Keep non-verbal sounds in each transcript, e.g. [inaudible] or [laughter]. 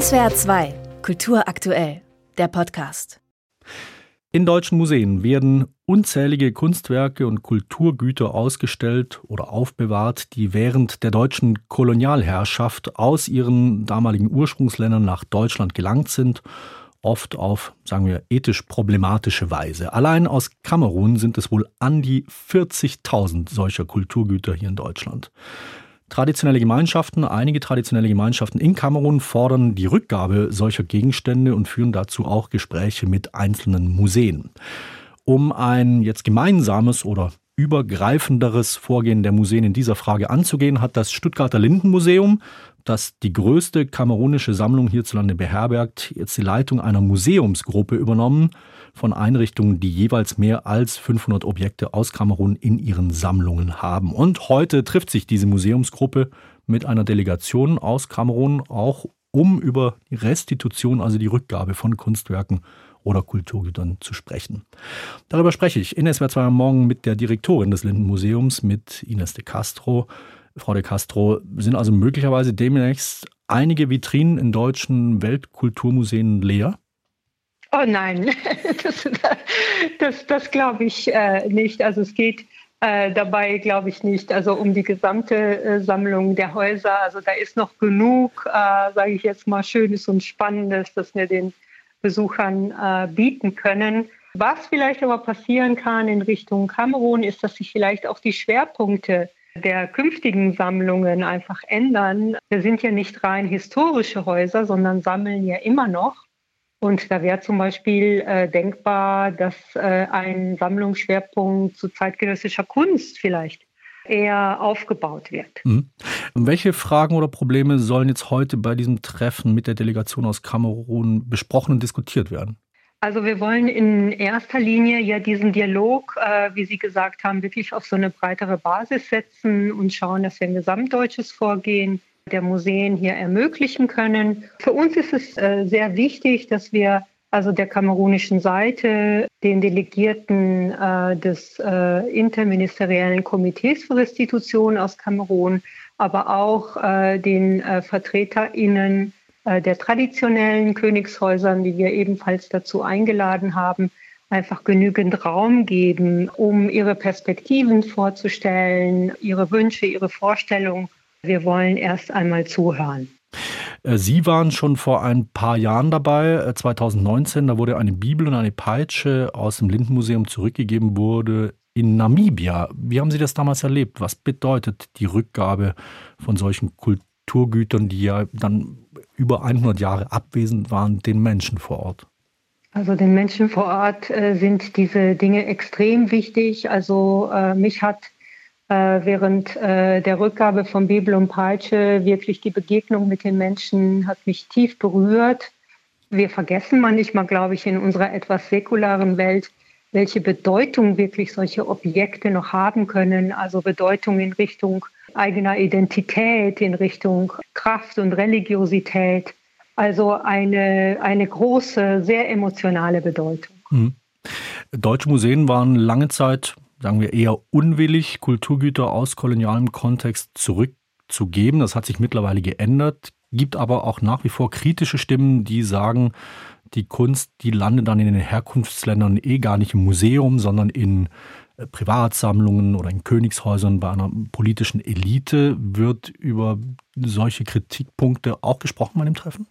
SWR 2, Kultur aktuell, der Podcast. In deutschen Museen werden unzählige Kunstwerke und Kulturgüter ausgestellt oder aufbewahrt, die während der deutschen Kolonialherrschaft aus ihren damaligen Ursprungsländern nach Deutschland gelangt sind, oft auf, sagen wir, ethisch problematische Weise. Allein aus Kamerun sind es wohl an die 40.000 solcher Kulturgüter hier in Deutschland. Traditionelle Gemeinschaften, einige traditionelle Gemeinschaften in Kamerun fordern die Rückgabe solcher Gegenstände und führen dazu auch Gespräche mit einzelnen Museen. Um ein jetzt gemeinsames oder übergreifenderes Vorgehen der Museen in dieser Frage anzugehen, hat das Stuttgarter Lindenmuseum, das die größte kamerunische Sammlung hierzulande beherbergt, jetzt die Leitung einer Museumsgruppe übernommen von Einrichtungen, die jeweils mehr als 500 Objekte aus Kamerun in ihren Sammlungen haben. Und heute trifft sich diese Museumsgruppe mit einer Delegation aus Kamerun auch um über die Restitution, also die Rückgabe von Kunstwerken oder Kulturgütern zu sprechen. Darüber spreche ich in SWR 2 am Morgen mit der Direktorin des Lindenmuseums, mit Ines de Castro. Frau de Castro, sind also möglicherweise demnächst einige Vitrinen in deutschen Weltkulturmuseen leer? Oh nein, [laughs] das, das, das glaube ich äh, nicht. Also es geht äh, dabei, glaube ich, nicht. Also um die gesamte äh, Sammlung der Häuser. Also da ist noch genug, äh, sage ich jetzt mal, Schönes und Spannendes, das wir den Besuchern äh, bieten können. Was vielleicht aber passieren kann in Richtung Kamerun, ist, dass sich vielleicht auch die Schwerpunkte der künftigen Sammlungen einfach ändern. Wir sind ja nicht rein historische Häuser, sondern sammeln ja immer noch. Und da wäre zum Beispiel äh, denkbar, dass äh, ein Sammlungsschwerpunkt zu zeitgenössischer Kunst vielleicht eher aufgebaut wird. Mhm. Welche Fragen oder Probleme sollen jetzt heute bei diesem Treffen mit der Delegation aus Kamerun besprochen und diskutiert werden? Also wir wollen in erster Linie ja diesen Dialog, äh, wie Sie gesagt haben, wirklich auf so eine breitere Basis setzen und schauen, dass wir ein gesamtdeutsches Vorgehen der Museen hier ermöglichen können. Für uns ist es äh, sehr wichtig, dass wir also der kamerunischen Seite den Delegierten äh, des äh, Interministeriellen Komitees für Restitution aus Kamerun, aber auch äh, den äh, VertreterInnen der traditionellen Königshäusern, die wir ebenfalls dazu eingeladen haben, einfach genügend Raum geben, um ihre Perspektiven vorzustellen, ihre Wünsche, ihre Vorstellungen wir wollen erst einmal zuhören. Äh, Sie waren schon vor ein paar Jahren dabei, 2019, äh, da wurde eine Bibel und eine Peitsche aus dem Lindenmuseum zurückgegeben wurde in Namibia. Wie haben Sie das damals erlebt? Was bedeutet die Rückgabe von solchen Kulturgütern, die ja dann über 100 Jahre abwesend waren, den Menschen vor Ort? Also den Menschen vor Ort äh, sind diese Dinge extrem wichtig. Also äh, mich hat äh, während äh, der Rückgabe von Bibel und Peitsche wirklich die Begegnung mit den Menschen hat mich tief berührt. Wir vergessen manchmal, glaube ich, in unserer etwas säkularen Welt, welche Bedeutung wirklich solche Objekte noch haben können. Also Bedeutung in Richtung eigener Identität, in Richtung Kraft und Religiosität. Also eine, eine große, sehr emotionale Bedeutung. Mhm. Deutsche Museen waren lange Zeit sagen wir, eher unwillig, Kulturgüter aus kolonialem Kontext zurückzugeben. Das hat sich mittlerweile geändert, gibt aber auch nach wie vor kritische Stimmen, die sagen, die Kunst, die landet dann in den Herkunftsländern eh gar nicht im Museum, sondern in Privatsammlungen oder in Königshäusern bei einer politischen Elite. Wird über solche Kritikpunkte auch gesprochen bei dem Treffen?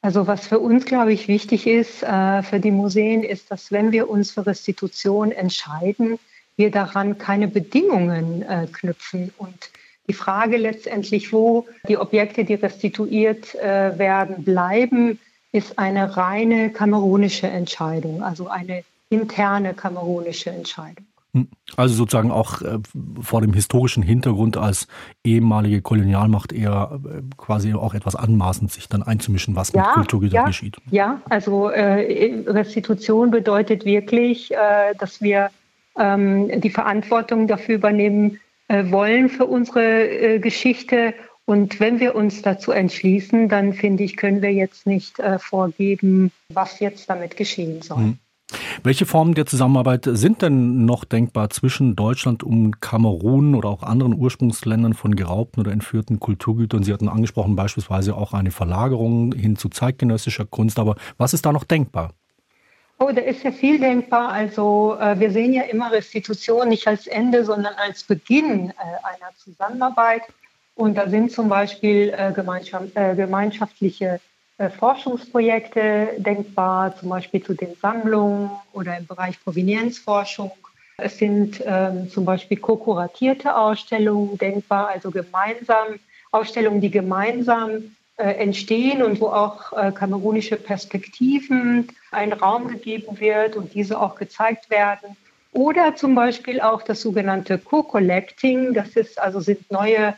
Also was für uns, glaube ich, wichtig ist, äh, für die Museen, ist, dass wenn wir uns für Restitution entscheiden, wir daran keine Bedingungen äh, knüpfen. Und die Frage letztendlich, wo die Objekte, die restituiert äh, werden, bleiben, ist eine reine kamerunische Entscheidung, also eine interne kamerunische Entscheidung. Hm. Also sozusagen auch äh, vor dem historischen Hintergrund als ehemalige Kolonialmacht eher äh, quasi auch etwas anmaßend, sich dann einzumischen, was ja, mit Kulturgütern ja, geschieht. Ja, also äh, Restitution bedeutet wirklich, äh, dass wir ähm, die Verantwortung dafür übernehmen äh, wollen für unsere äh, Geschichte. Und wenn wir uns dazu entschließen, dann finde ich, können wir jetzt nicht vorgeben, was jetzt damit geschehen soll. Mhm. Welche Formen der Zusammenarbeit sind denn noch denkbar zwischen Deutschland und Kamerun oder auch anderen Ursprungsländern von geraubten oder entführten Kulturgütern? Sie hatten angesprochen beispielsweise auch eine Verlagerung hin zu zeitgenössischer Kunst, aber was ist da noch denkbar? Oh, da ist ja viel denkbar. Also äh, wir sehen ja immer Restitution nicht als Ende, sondern als Beginn äh, einer Zusammenarbeit. Und da sind zum Beispiel äh, gemeinschaft, äh, gemeinschaftliche Forschungsprojekte denkbar, zum Beispiel zu den Sammlungen oder im Bereich Provenienzforschung. Es sind ähm, zum Beispiel ko-kuratierte Ausstellungen denkbar, also gemeinsam Ausstellungen, die gemeinsam äh, entstehen und wo auch äh, kamerunische Perspektiven ein Raum gegeben wird und diese auch gezeigt werden. Oder zum Beispiel auch das sogenannte Co-Collecting, das ist also sind neue äh,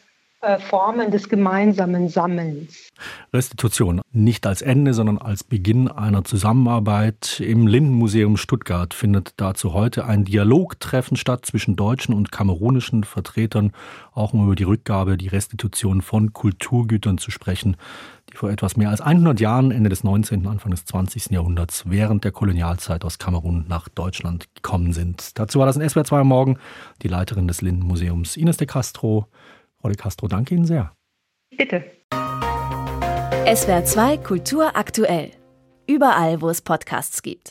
Formen des gemeinsamen Sammelns. Restitution nicht als Ende, sondern als Beginn einer Zusammenarbeit. Im Lindenmuseum Stuttgart findet dazu heute ein Dialogtreffen statt zwischen deutschen und kamerunischen Vertretern, auch um über die Rückgabe, die Restitution von Kulturgütern zu sprechen, die vor etwas mehr als 100 Jahren, Ende des 19., Anfang des 20. Jahrhunderts, während der Kolonialzeit aus Kamerun nach Deutschland gekommen sind. Dazu war das in SWR 2 am Morgen die Leiterin des Lindenmuseums Ines de Castro. De Castro, danke Ihnen sehr. Bitte. SWR 2 Kultur aktuell. Überall, wo es Podcasts gibt.